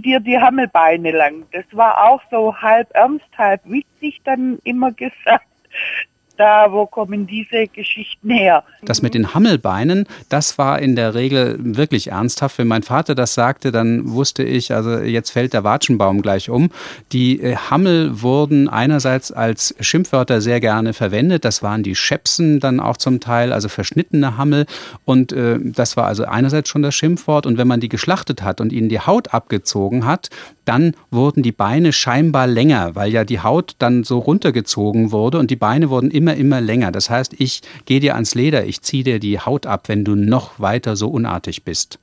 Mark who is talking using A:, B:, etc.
A: dir die Hammelbeine lang. Das war auch so halb ernst, halb witzig dann immer gesagt da, wo kommen diese Geschichten her?
B: Das mit den Hammelbeinen, das war in der Regel wirklich ernsthaft. Wenn mein Vater das sagte, dann wusste ich, also jetzt fällt der Watschenbaum gleich um. Die äh, Hammel wurden einerseits als Schimpfwörter sehr gerne verwendet. Das waren die Schäpsen dann auch zum Teil, also verschnittene Hammel. Und äh, das war also einerseits schon das Schimpfwort. Und wenn man die geschlachtet hat und ihnen die Haut abgezogen hat, dann wurden die Beine scheinbar länger, weil ja die Haut dann so runtergezogen wurde und die Beine wurden immer, immer länger. Das heißt, ich gehe dir ans Leder, ich ziehe dir die Haut ab, wenn du noch weiter so unartig bist.